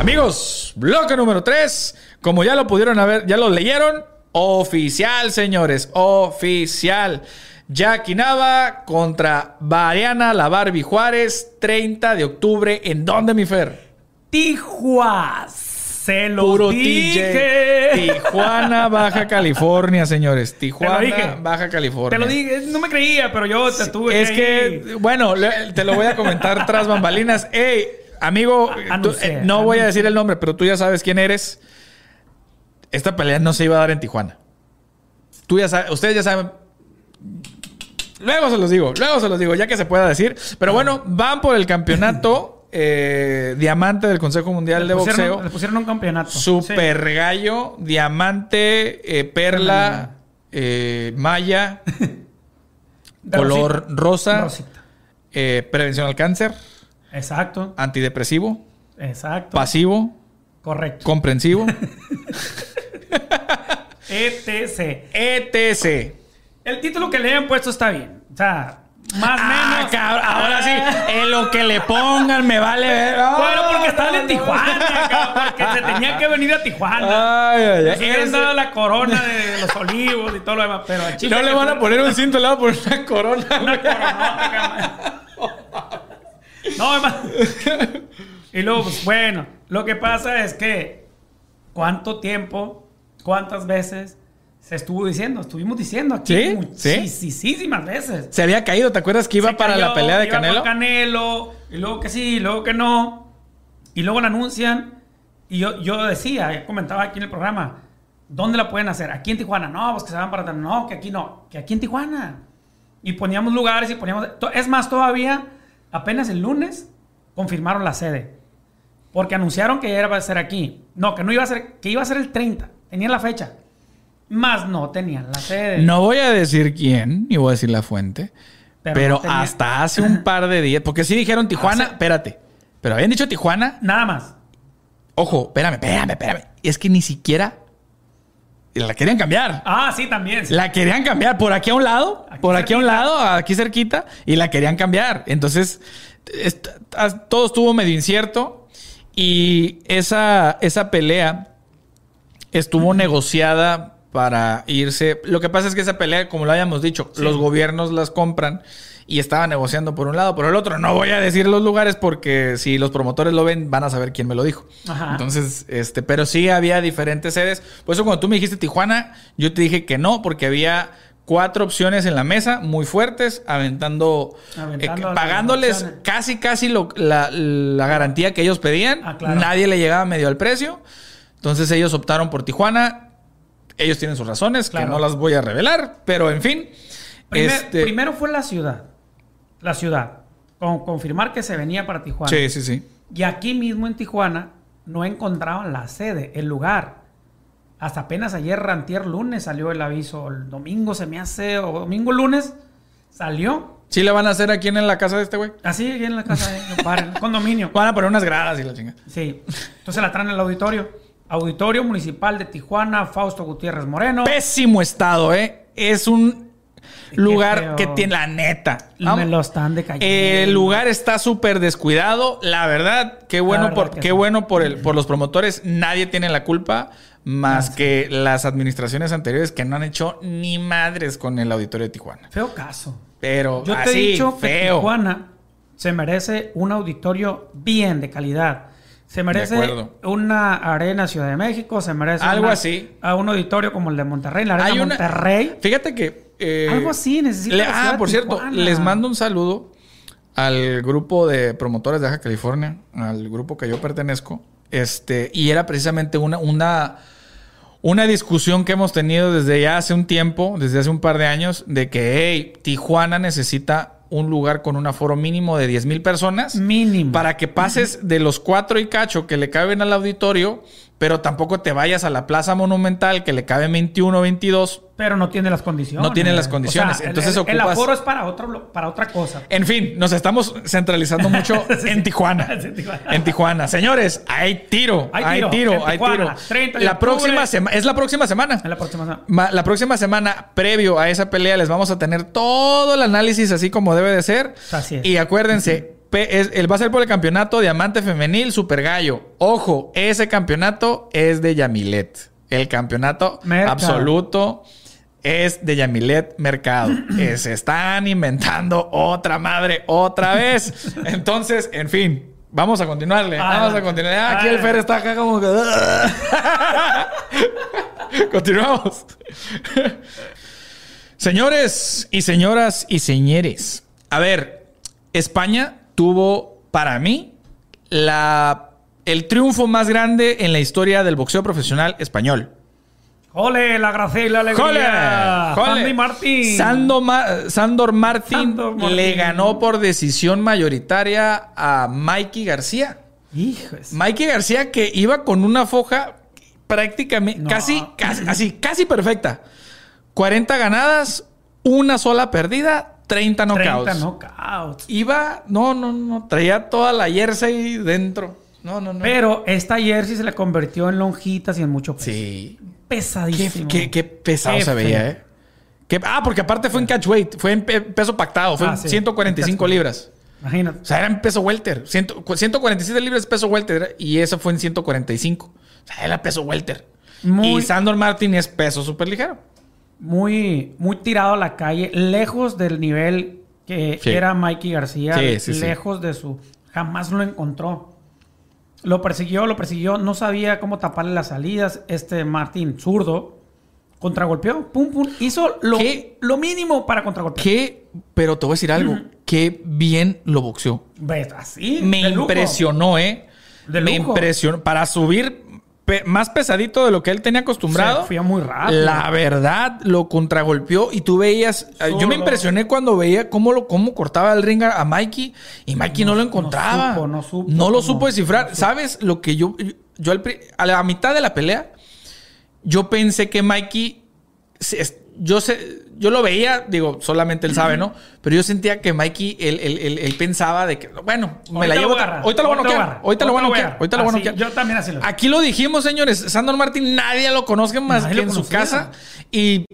Amigos, bloque número 3. Como ya lo pudieron haber, ya lo leyeron. Oficial, señores. Oficial. Jackie Nava contra Mariana La Barbie Juárez, 30 de octubre. ¿En dónde, mi Fer? Tijuas. Se lo Puro dije. TJ. Tijuana, Baja California, señores. Tijuana, dije. Baja California. Te lo dije, no me creía, pero yo te tuve Es que, bueno, te lo voy a comentar tras bambalinas. Ey, amigo, tú- Anuncié, eh, no voy a decir el nombre, pero tú ya sabes quién eres. Esta pelea no se iba a dar en Tijuana. Tú ya sabes, ustedes ya saben. Luego se los digo, luego se los digo, ya que se pueda decir. Pero bueno, van por el campeonato eh, diamante del Consejo Mundial de pusieron, Boxeo. le pusieron un campeonato. Super gallo, diamante, eh, perla, eh, maya, De color rosita. rosa, Rosita. prevención al cáncer, Exacto. antidepresivo, Exacto. pasivo, Correcto. comprensivo, ETC. etc. El título que le han puesto está bien. O sea, más o Ah, menos. cabrón, ahora sí, en lo que le pongan me vale ver. Bueno, porque estaban en Tijuana, cabrón, porque se tenía que venir a Tijuana. Ay, ay, ay. Ese- dado la corona de los olivos y todo lo demás, pero a Chile No le van a poner un cinto, le van a poner una corona. una coronota, cabrón. No, hermano. Y luego, pues bueno, lo que pasa es que cuánto tiempo, cuántas veces se estuvo diciendo, estuvimos diciendo aquí Sí, muchísimas veces. Se había caído, ¿te acuerdas que iba Se para la cayó, pelea de iba Canelo? Canelo, y luego que sí, y luego que no. Y luego la anuncian. Y yo, yo decía, comentaba aquí en el programa, ¿dónde la pueden hacer? Aquí en Tijuana. No, pues que se van para. No, que aquí no. Que aquí en Tijuana. Y poníamos lugares y poníamos... Es más, todavía, apenas el lunes, confirmaron la sede. Porque anunciaron que era a ser aquí. No, que no iba a ser... Que iba a ser el 30. Tenían la fecha. Más no tenían la sede. No voy a decir quién, ni voy a decir la fuente. Pero Pero, no tenía- hasta hace un par de días. Porque sí dijeron Tijuana. Hace- Espérate. Pero habían dicho Tijuana. Nada más. Ojo, espérame, espérame, espérame. Es que ni siquiera la querían cambiar. Ah, sí, también. sí. La querían cambiar por aquí a un lado, Aquí por aquí a un lado, aquí cerquita, y la querían cambiar. Entonces, as- todo estuvo medio incierto y esa, esa pelea estuvo negociada para irse. Lo que pasa es que esa pelea, como lo habíamos dicho, los gobiernos las compran y estaba negociando por un lado, por el otro. No voy a decir los lugares porque si los promotores lo ven, van a saber quién me lo dijo. Ajá. Entonces, este, pero sí había diferentes sedes. Por eso cuando tú me dijiste Tijuana, yo te dije que no, porque había cuatro opciones en la mesa, muy fuertes, aventando, Aventando eh, pagándoles casi, casi lo- la, la garantía que ellos pedían. Ah, claro. Nadie le llegaba medio al precio. Entonces ellos optaron por Tijuana. Ellos tienen sus razones, Claro. que no las voy a revelar, pero en fin. Primer- este, Primero fue la ciudad. La ciudad. Con confirmar que se venía para Tijuana. Sí, sí, sí. Y aquí mismo en Tijuana no encontraban la sede, el lugar. Hasta apenas ayer, rantier lunes, salió el aviso. El domingo se me hace, o domingo lunes, salió. Sí le van a hacer aquí en la casa de este güey. Así, aquí en la casa de el condominio. Van a poner unas gradas y la chinga. Sí. Entonces la traen al auditorio. Auditorio Municipal de Tijuana, Fausto Gutiérrez Moreno. Pésimo estado, ¿eh? Es un lugar que tiene la neta. Me lo están decayendo. El lugar está súper descuidado. La verdad, qué bueno verdad por que qué sí. bueno por el por los promotores. Nadie tiene la culpa más sí. que las administraciones anteriores que no han hecho ni madres con el auditorio de Tijuana. Feo caso. Pero Yo te he dicho que feo. Tijuana se merece un auditorio bien de calidad. Se merece una arena Ciudad de México, se merece Algo una- así. a un auditorio como el de Monterrey, la arena Hay una- Monterrey. Fíjate que eh, Algo así necesita le- ah, por cierto, Tijuana. les mando un saludo al grupo de promotores de Baja California, al grupo que yo pertenezco. Este, y era precisamente una, una, una discusión que hemos tenido desde ya hace un tiempo, desde hace un par de años, de que, hey, Tijuana necesita un lugar con un aforo mínimo de 10 mil personas. Mínimo. Para que pases de los cuatro y cacho que le caben al auditorio, pero tampoco te vayas a la Plaza Monumental que le cabe 21 o 22. Pero no tiene las condiciones. No tiene las condiciones. O sea, el- Entonces el, el ocupas- aforo es para, otro, para otra cosa. En fin, nos estamos centralizando mucho Sí. en Tijuana. En Tijuana. En Tijuana. Señores, hay tiro. Hay tiro. Hay tiro. Tijuana, 30 de La próxima semana. Es la próxima semana. La próxima semana. Ma- La próxima semana, previo a esa pelea, les vamos a tener todo el análisis así como debe de ser. Así es. Y acuérdense, es- él va a ser por el campeonato Diamante Femenil Super Gallo. Ojo, ese campeonato es de Yamilet. El campeonato Merca. absoluto es de Yamilet Mercado. Se están inventando otra madre otra vez. Entonces, en fin. Vamos a continuarle. Ah, vamos a continuar. Ah, Aquí el ah. Fer está acá como que... Continuamos. Señores y señoras y señores. A ver, España tuvo para mí la, el triunfo más grande en la historia del boxeo profesional español. ¡Ole! La gracia y la alegría. ¡Jole! Sandy Martín. Sando Ma- Sandor Martín le ganó por decisión mayoritaria a Mikey García. Hijos. Mikey García que iba con una foja prácticamente No. casi, casi, así, casi perfecta. 40 ganadas, una sola perdida, 30 knockouts. 30 knockouts. Iba, no, no, no, traía toda la jersey dentro. No, no, no. Pero esta jersey se le convirtió en lonjitas y en mucho peso. sí. Pesadísimo. qué- qué pesado se veía. ¿eh? Qué- ah, porque aparte fue en catch weight, fue en pe- peso pactado, fue Ah, en sí, 145 en catch weight. libras. Imagínate. O sea, era en peso welter. Ciento- 147 libras peso welter y eso fue en 145. O sea, era peso welter. Muy- Y Sandor Martin es peso súper ligero. Muy, muy tirado a la calle. Lejos del nivel que Sí. era Mikey García. Sí, sí, sí. lejos de su... Jamás lo encontró. Lo persiguió, lo persiguió. No sabía cómo taparle las salidas. Este Martín, zurdo, contragolpeó. Pum, pum. Hizo lo, ¿Qué? lo mínimo para contragolpear. Qué, pero te voy a decir algo. Qué bien lo boxeó. ¿Ves? Así. Me impresionó, ¿eh? De Me impresionó. Para subir pe- más pesadito de lo que él tenía acostumbrado. Fue muy rápido. La verdad, lo contragolpeó y tú veías. eh, Yo me impresioné cuando veía cómo, lo, cómo cortaba el ring a, Mikey y Mikey no, No- lo no encontraba. supo, no supo No lo supo descifrar. ¿Sabes lo que yo. Yo al a la mitad de la pelea, yo pensé que Mikey. se- Yo sé, yo lo veía, digo, solamente él sabe, ¿no? Pero yo sentía que Mikey, él, él- él- él pensaba de que, bueno, me la llevo. Ahorita lo voy a noquear. Ahorita lo voy a noquear. Ahorita lo voy a noquear. yo también así lo- Aquí lo dijimos, señores. Sandor Martin, nadie lo conoce más Nadie que en su casa. Y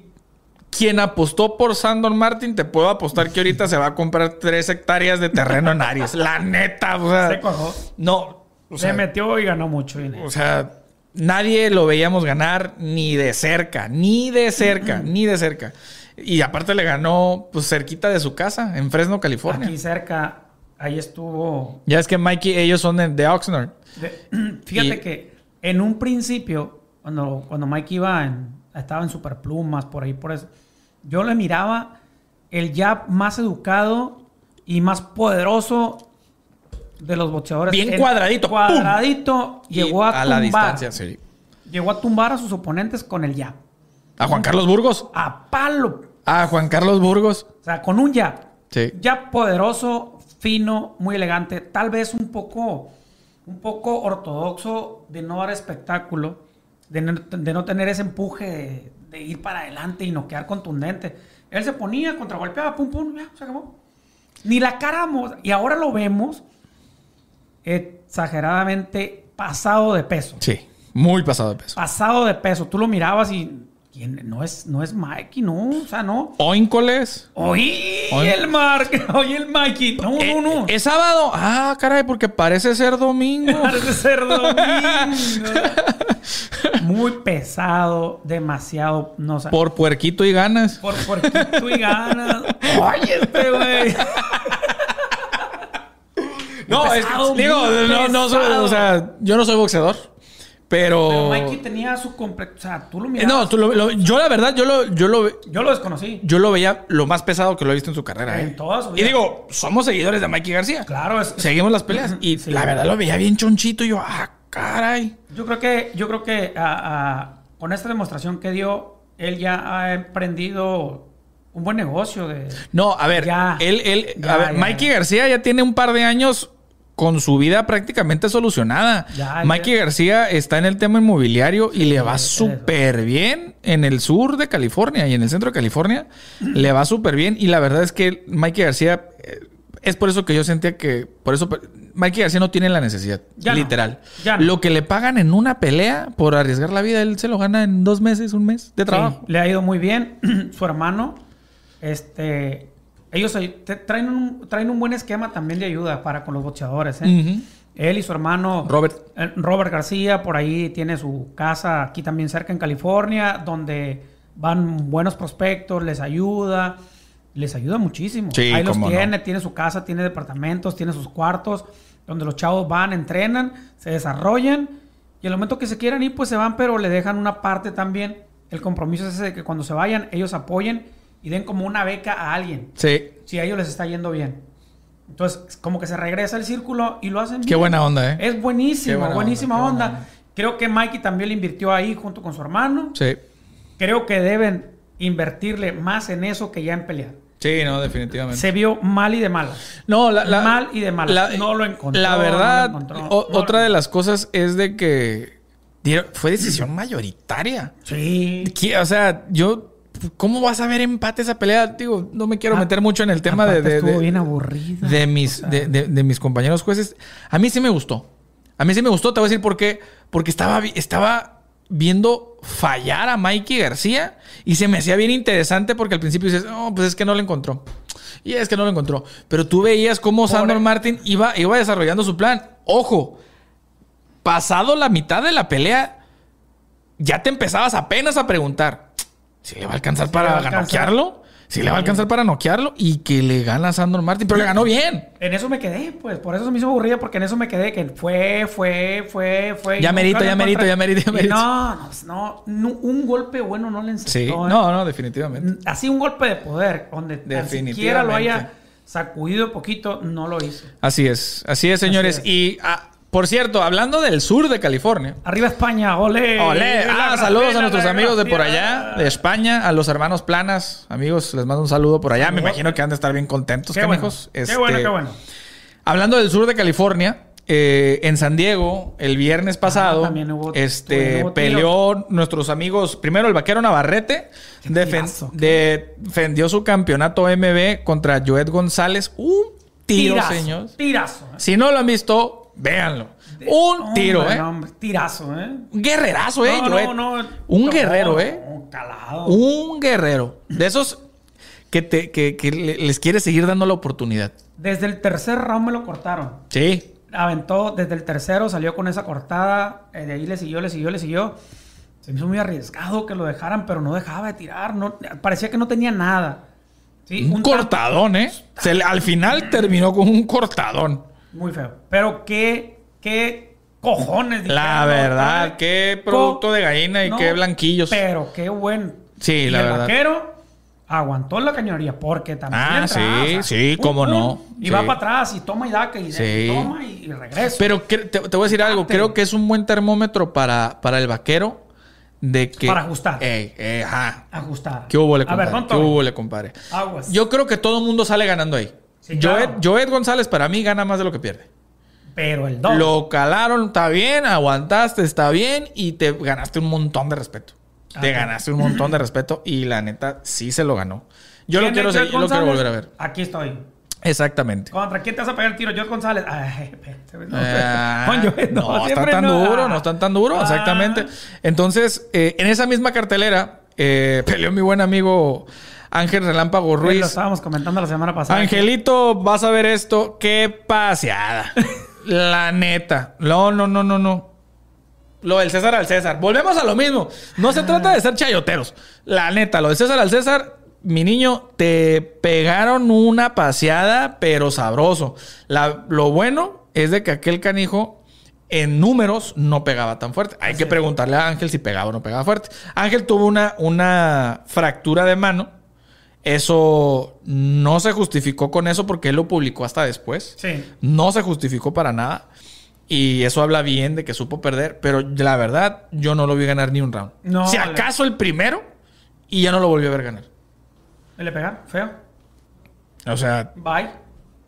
quien apostó por Sandor Martin, te puedo apostar que ahorita se va a comprar tres hectáreas de terreno en Aries. La neta, o sea. Se cojó. No. O sea, Se metió y ganó mucho dinero. o sea, nadie lo veíamos ganar ni de cerca, ni de cerca, ni de cerca. Y aparte le ganó pues cerquita de su casa, en Fresno, California. Aquí cerca, ahí estuvo. Ya es que Mikey, ellos son de, de Oxnard. de- fíjate Y- que en un principio, cuando, cuando Mike iba en, estaba en Superplumas, por ahí, por eso, yo le miraba el jab más educado y más poderoso de los boxeadores. Bien El cuadradito, ¡pum! Cuadradito. Llegó a, la tumbar. distancia, sí. Llegó a tumbar a sus oponentes con el jab. A Juan Carlos Burgos. A palo. A Juan Carlos Burgos. O sea, con un jab. Sí. Jab poderoso, fino, muy elegante. Tal vez un poco, un poco ortodoxo de no dar espectáculo, de no, de no tener ese empuje de, de ir para adelante y noquear contundente. Él se ponía, contragolpeaba, pum, pum, ya, se acabó. Ni la cara, y ahora lo vemos exageradamente pasado de peso. Sí. Muy pasado de peso. Pasado de peso. Tú lo mirabas y ¿quién? no es, no es Mikey, no, o sea, no. Oíncoles. Oí Oye. el Mark, oye el Mikey. No, Eh, no, no. ¿Es sábado? Ah, caray, porque parece ser domingo. Parece ser domingo. Muy pesado, demasiado. No sé. Por puerquito y ganas. Por puerquito y ganas. Oye, este güey. No, es pesado, digo, no, no soy, o sea, yo no soy boxeador, pero... Pero Mikey tenía su complejo. O sea, tú lo mirabas. no, tú lo- lo- yo la verdad, yo lo, yo lo, Yo lo desconocí. yo lo veía lo más pesado que lo he visto en su carrera. En ¿eh? Y digo, somos seguidores de Mikey García. Claro, es. Seguimos las peleas. Y Sí. la verdad lo veía bien chonchito. Y yo, ah, caray. Yo creo que, yo creo que ah, ah, con esta demostración que dio, él ya ha emprendido un buen negocio de... No, a ver, Ya. él, él, Ya, a ver, ya, Mikey. García ya tiene un par de años con su vida prácticamente solucionada. Ya, Mikey ya. García está en el tema inmobiliario y le va súper bien en el sur de California y en el centro de California. le va súper bien y la verdad es que Mikey García... eh, Es por eso que yo sentía que... Por eso... Mikey García no tiene la necesidad. Ya no. literal. Ya no. Lo que le pagan en una pelea por arriesgar la vida, él se lo gana en dos meses, un mes de trabajo. Sí, le ha ido muy bien. Su hermano, este, ellos traen un, traen un buen esquema también de ayuda para con los boxeadores. ¿eh? Él y su hermano Robert. eh, Robert García, por ahí tiene su casa aquí también cerca en California, donde van buenos prospectos, les ayuda, les ayuda muchísimo. Sí, ahí los no. tiene, tiene su casa, tiene departamentos, tiene sus cuartos, donde los chavos van, entrenan, se desarrollan y al momento que se quieran ir, pues se van, pero le dejan una parte también. El compromiso es ese de que cuando se vayan, ellos apoyen y den como una beca a alguien Sí. si a ellos les está yendo bien. Entonces, como que se regresa el círculo y lo hacen Qué bien. buena onda, ¿eh? Es buenísimo, buena buenísima onda. Creo que Mikey también le invirtió ahí junto con su hermano. Sí. Creo que deben invertirle más en eso que ya en pelear. Sí, no, definitivamente. Se vio mal y de malas. No, la, la- Mal y de malas. No lo encontró, La no verdad, encontró. o- No otra lo- de las cosas es de que fue decisión mayoritaria. Sí. O sea, yo, ¿cómo vas a ver empate esa pelea? Digo, no me quiero Ah, meter mucho en el tema de, de, bien aburrida. de mis, O sea, de, mis compañeros jueces. A mí sí me gustó. A mí sí me gustó. Te voy a decir por qué. Porque estaba, vi- estaba viendo fallar a Mikey García y se me hacía bien interesante porque al principio dices, no, pues es que no lo encontró. Y es que no lo encontró. Pero tú veías cómo Sandor Martin iba, iba desarrollando su plan. Ojo, pasado la mitad de la pelea, ya te empezabas apenas a preguntar si le va a alcanzar para a noquearlo. Si le va a alcanzar para noquearlo y que le gana a Sandor Martin, pero le ganó bien. En eso me quedé, pues. Por eso se me hizo aburrida, porque en eso me quedé. Que fue, fue, fue, fue. Ya merito, ya merito, ya merito, ya merito. No, no, no, Un golpe bueno no le enseñó. Sí, ¿eh? no, no, definitivamente. Así un golpe de poder, donde tan siquiera lo haya sacudido poquito, no lo hizo. Así es, así es, señores. es. Y ah, por cierto, hablando del sur de California. Arriba España, ole. Olé. La Ah, saludos a nuestros amigos de por allá, de España, a los hermanos Planas. Amigos, les mando un saludo por allá. Me imagino que han de estar bien contentos, Qué bueno, qué Este, bueno, qué bueno. Hablando del sur de California, eh, en San Diego, el viernes pasado, también hubo- este, hubo peleó nuestros amigos, primero el vaquero Navarrete, defen- defendió su campeonato MB contra Joed González. Un tiro, Tirazo, señor. Tirazo. ¿eh? Si no lo han visto, véanlo. Un Hombre, tiro, ¿eh? hombre, tirazo, ¿eh? Un guerrerazo, ¿eh? No, no, no. Un guerrero, ¿eh? calado. Un guerrero. De esos que, te, que, que le- les quiere seguir dando la oportunidad. Desde el tercer round me lo cortaron. Sí. aventó desde el tercero, salió con esa cortada, eh, de ahí le siguió, le siguió, le siguió. Se me hizo muy arriesgado que lo dejaran, pero no dejaba de tirar, no, parecía que no tenía nada. Sí, Un, cortadón, ¿eh? Se al final terminó con un cortadón. Muy feo. Pero qué, qué cojones. La verdad, qué co- producto de gallina y No, qué blanquillos. Pero qué buen. Sí, Y la el verdad. vaquero aguantó la cañonería porque también. Ah, sí, sí, cómo no. Y va para atrás y toma y daca y, Sí. toma y, y regresa. Pero que- te, te voy a decir algo. Creo que es un buen termómetro para, para el vaquero de que... Para ajustar. Ey, ey, ajá. Ajustar. ¿Qué hubo, le A compadre? ver, ¿Qué hubo, le compadre? Aguas. Yo creo que todo el mundo sale ganando ahí. Sí, Joed, claro. Joed González para mí gana más de lo que pierde. Pero el doble. Lo calaron, está bien, aguantaste, está bien y te ganaste un montón de respeto. Te ganaste un montón de respeto y la neta sí se lo ganó. Yo lo ¿Quién quiero seguir, lo quiero volver a ver. Aquí estoy. Exactamente. ¿Contra quién te vas a pegar el tiro? George González. Ay, espérate, no. Ah, Con Joel, no, está siempre tan no. duro, no están tan duro, Ah. exactamente. Entonces, eh, en esa misma cartelera, eh, peleó mi buen amigo Ángel Relámpago Pues Lo Ruiz. estábamos comentando la semana pasada. Angelito, vas a ver esto. Qué paseada. La neta. No, no, no, no, no. Lo del César al César. Volvemos a lo mismo. No se trata de ser chayoteros. La neta, lo del César al César, mi niño, te pegaron una paseada, pero sabroso. La- lo bueno es de que aquel canijo en números no pegaba tan fuerte. Hay que preguntarle a Ángel si pegaba o no pegaba fuerte. Ángel tuvo una, una fractura de mano. Eso no se justificó con eso porque él lo publicó hasta después. Sí. No se justificó para nada. Y eso habla bien de que supo perder. Pero la verdad, yo no lo vi ganar ni un round. No, si le- acaso el primero, y ya no lo volvió a ver ganar. ¿Le pegar? Feo. O sea, Bye.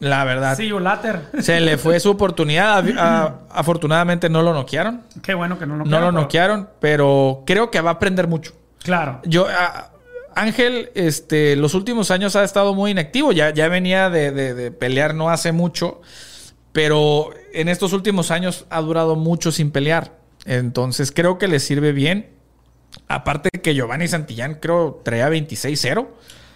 la verdad. See you later. Se le fue su oportunidad. A- a- afortunadamente no lo noquearon. Qué bueno que no lo No lo noquearon, pero creo que va a aprender mucho. Claro. Yo, a- Ángel, este, los últimos años ha estado muy inactivo. Ya, ya venía de, de- de pelear no hace mucho, pero en estos últimos años ha durado mucho sin pelear. Entonces creo que le sirve bien. Aparte que Giovanni Santillán creo traía 26-0.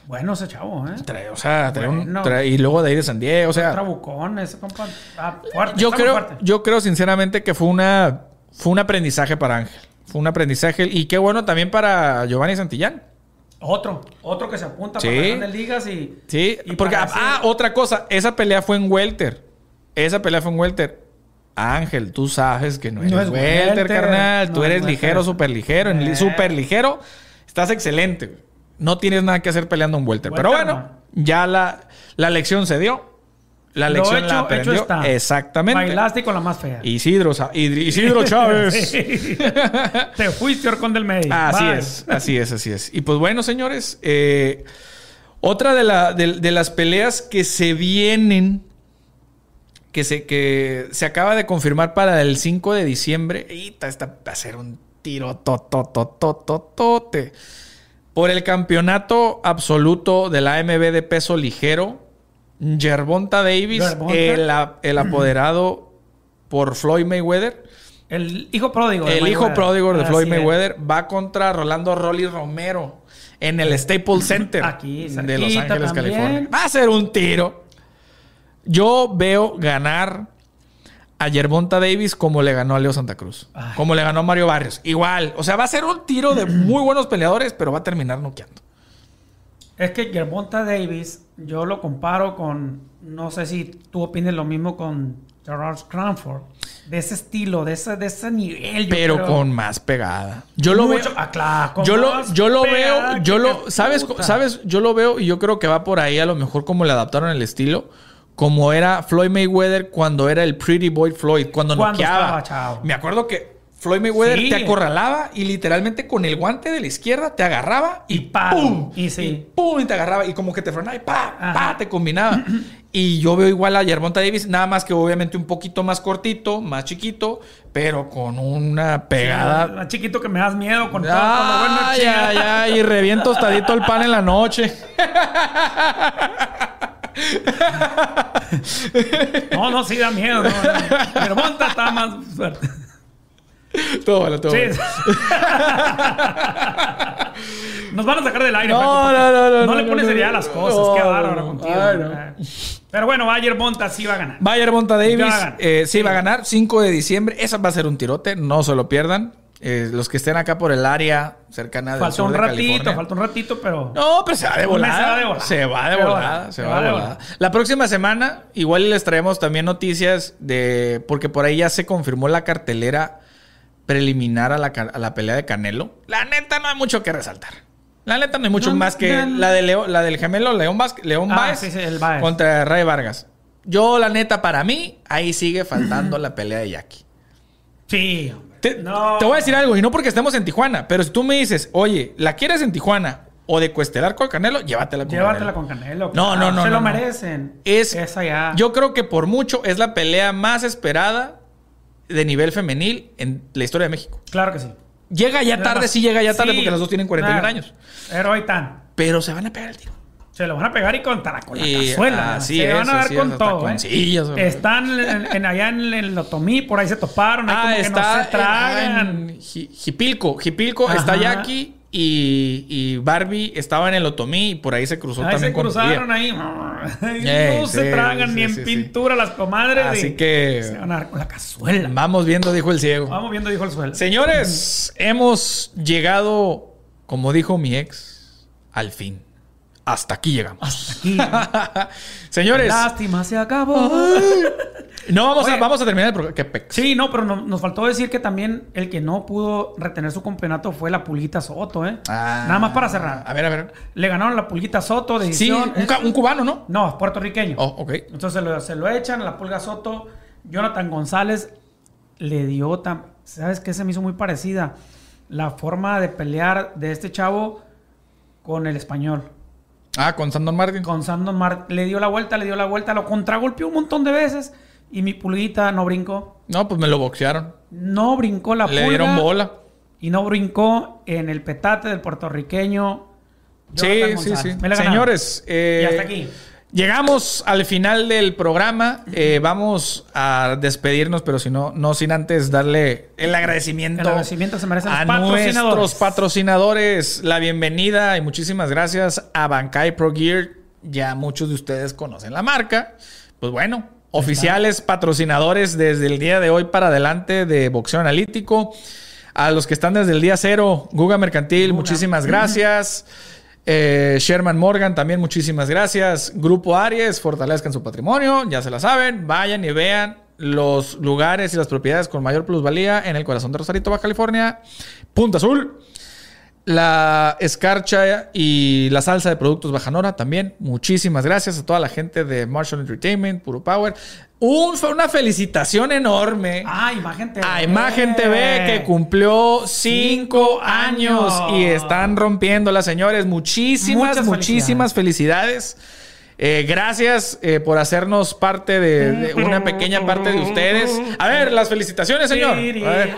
Bueno ese chavo, ¿eh? Trae- o sea, trae un- trae- y luego de ahí de San Diego. O sea, Trabucón, ese compa. Ah, fuerte. yo creo, fuerte. yo creo sinceramente que fue una fue un aprendizaje para Ángel. Fue un aprendizaje y qué bueno también para Giovanni Santillán. Otro. Otro que se apunta Sí. para las grandes ligas y. Sí, y porque ah, hacer- otra cosa, esa pelea fue en welter. Esa pelea fue en welter. Ángel, tú sabes que no eres No es welter, welter, carnal. no tú es eres welter. ligero, súper ligero. En Eh. súper ligero, estás excelente. No tienes nada que hacer peleando en welter. Pero bueno, ya la, la lección se dio. La lección hecho, la hecho aprendió. está. Exactamente. Bailaste con la más fea. Isidro, Isidro Chávez. Sí. Te fuiste, Orcón del Medio. Así Bye. es, así es, así es. Y pues bueno, señores, eh, otra de, la- de- de las peleas que se vienen, que se, que se acaba de confirmar para el 5 de diciembre, y esta va a ser un tiro tototototote. Por el campeonato absoluto de la AMB de peso ligero, Gervonta Davis, el, apoderado por Floyd Mayweather. El hijo pródigo. de El hijo pródigo de Floyd es. Mayweather va contra Rolando Rolly Romero en el Staples Center Aquí, de Los Ángeles, también. California. Va a ser un tiro. Yo veo ganar a Gervonta Davis como le ganó a Leo Santa Cruz. Ay. Como le ganó a Mario Barrios. Igual. O sea, va a ser un tiro de muy buenos peleadores, pero va a terminar noqueando. Es que Gervonta Davis, yo lo comparo con. No sé si tú opines lo mismo con Gerard Cranford. De ese estilo, de ese, de ese nivel. pero creo. con más pegada. Yo lo Mucho- veo. Ah, claro, yo lo, yo lo veo, yo lo, sabes, puta. sabes, yo lo veo y yo creo que va por ahí a lo mejor como le adaptaron el estilo, como era Floyd Mayweather cuando era el Pretty Boy Floyd, cuando, noqueaba. estaba. Me acuerdo que Floyd Mayweather Sí. te acorralaba y literalmente con el guante de la izquierda te agarraba y, Y. ¡pum! Y sí. ¡pum! Y te agarraba y como que te frenaba y ¡pa! Ajá. ¡pa! Te combinaba. y yo veo igual a Gervonta Davis, nada más que obviamente un poquito más cortito, más chiquito, pero con una pegada Ah, chiquito que me das miedo con todo. con ya, ya, y reviento tostadito el pan en la noche. No, no, sí da miedo. No, no. Gervonta está más fuerte. Todo vale, todo Sí. Nos van a sacar del aire. No, Paco, no, no, no, No le pones no, seriedad a las cosas. no, Qué bárbaro no. contigo. Ay. Eh. Pero bueno, Bayer Monta sí va a ganar. Bayer Monta Davis, eh, sí, va a ganar 5 de diciembre. Esa va a ser un tirote, no se lo pierdan. Eh, los que estén acá por el área cercana Falta sur un de ratito, California. falta un ratito, pero. No, pero se va de volada. se va de. Se volada. Se va de volada. La próxima semana, igual les traemos también noticias de. Porque por ahí ya se confirmó la cartelera preliminar a la, a la pelea de Canelo. La neta, no hay mucho que resaltar. La neta, no hay mucho No, más que no, no. la, de Leo- la del gemelo León, Vázquez- León Ah, Baez sí, sí, el Baez. contra Ray Vargas. Yo, la neta, para mí, ahí sigue faltando la pelea de Jackie. Sí. Te, No. te voy a decir algo, y no porque estemos en Tijuana, pero si tú me dices, oye, ¿la quieres en Tijuana o de Cuestelar con Canelo? Llévatela con Llévatela Canelo. con Canelo. No, no, no, Se no, lo no. merecen. Es, Esa ya. Yo creo que por mucho es la pelea más esperada de nivel femenil en la historia de México. Claro que sí. Llega ya tarde, sí llega ya tarde Sí. porque las dos tienen 41 Claro. años. Pero ahí están. Pero se van a pegar el tiro. Se lo van a pegar y la, con la Y cazuela. así se van a dar así con todo. ¿eh? Están en, en- allá en el Otomí, por ahí se toparon. Ahí Ah, como que está no se tragan. en Ji- Jipilco. Jipilco Ajá. está Jackie y, y Barbie estaba en el Otomí y por ahí se cruzó Ahí también se cruzaron ahí. Ey, no se tragan sí, ni en sí, pintura las comadres. Así que- Se van a dar con la cazuela. Vamos viendo, dijo el ciego. Vamos viendo, dijo el suelo. Señores, hemos llegado, como dijo mi ex, al fin. Hasta aquí llegamos. Hasta aquí. Señores, Lástima, se acabó. No vamos a, vamos a terminar el programa. Qué pex. Sí, no, pero no- nos faltó decir que también el que no pudo retener su campeonato fue la Pulguita Soto, ¿eh? Ah. Nada más para cerrar. A ver, a ver. Le ganaron la Pulguita Soto de Sí, un, un cubano, ¿no? No, es puertorriqueño. Oh, ok. Entonces se lo, se lo echan a la Pulga Soto. Jonathan González le dio... Tan, ¿Sabes qué? Se me hizo muy parecida. La forma de pelear de este chavo con el español. Ah, con Sandon Martin. Con Sandon Martin. Le dio la vuelta, le dio la vuelta, lo contragolpeó un montón de veces. Y mi pulguita no brincó. No, pues me lo boxearon. No brincó la Le dieron bola. Y no brincó en el petate del puertorriqueño. Sí, Jonathan sí, González. sí. Señores, eh, Y hasta aquí. Llegamos al final del programa. Eh, vamos a despedirnos, pero si no, no sin antes darle el agradecimiento, El agradecimiento se merecen los a patrocinadores. nuestros patrocinadores. La bienvenida y muchísimas gracias a Bankai Pro Gear. Ya muchos de ustedes conocen la marca. Pues bueno, oficiales patrocinadores desde el día de hoy para adelante de Boxeo Analítico. A los que están desde el día cero, Guga Mercantil, Guga. muchísimas gracias. Eh, Sherman Morgan, también muchísimas gracias. Grupo Aries, fortalezcan su patrimonio, ya se la saben. Vayan y vean los lugares y las propiedades con mayor plusvalía en el corazón de Rosarito, Baja California. Punta Azul. La escarcha y la salsa de productos Bajanora también. Muchísimas gracias a toda la gente de Marshall Entertainment, Puro Power. Un- una felicitación enorme Ah, Imagen TV. a Imagen TV que cumplió cinco Cinco años años. y están rompiéndola, señores. Muchísimas, Muchas muchísimas felicidades. Eh, gracias eh, por hacernos parte de, de una pequeña parte de ustedes. A ver, las felicitaciones, señor. A ver.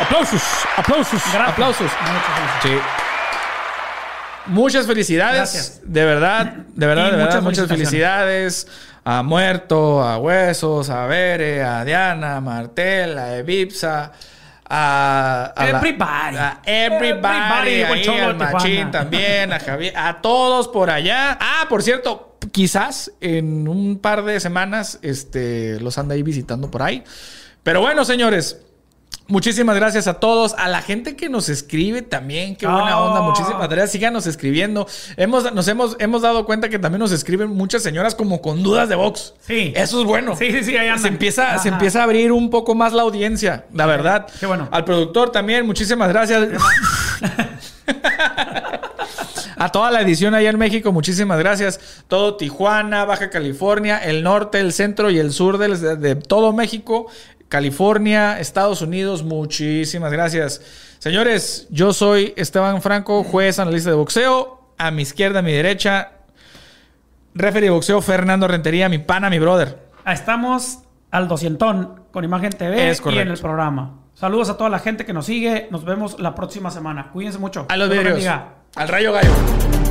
Aplausos, aplausos, Gracias. aplausos. Sí. Muchas felicidades. Gracias. De verdad, de verdad, Y de verdad. muchas Muchas felicidades. A Muerto, a Huesos, a Bere, a Diana, a Martel, a Evipsa, a, a la- Everybody. a everybody, Everybody, ahí, al. Machín también, a Javier, a todos por allá. Ah, por cierto, quizás en un par de semanas este, los anda ahí visitando por ahí. Pero bueno, señores, Muchísimas gracias a todos, a la gente que nos escribe también, qué buena Oh. onda, muchísimas gracias, síganos escribiendo. Hemos, nos hemos, hemos dado cuenta que también nos escriben muchas señoras como con dudas de box. Sí. Eso es bueno. Sí, sí, sí, ahí. Se empieza, se empieza a abrir un poco más la audiencia, la verdad. Qué bueno. Al productor también, muchísimas gracias. A toda la edición allá en México, muchísimas gracias. Todo Tijuana, Baja California, el norte, el centro y el sur de todo México, California, Estados Unidos, muchísimas gracias. Señores, yo soy Esteban Franco, juez analista de boxeo. A mi izquierda, a mi derecha, referee de boxeo Fernando Rentería, mi pana, mi brother. Estamos al doscientón con Imagen TV Es y en el programa. Saludos a toda la gente que nos sigue. Nos vemos la próxima semana. Cuídense mucho. A los vidrios. Al rayo gallo.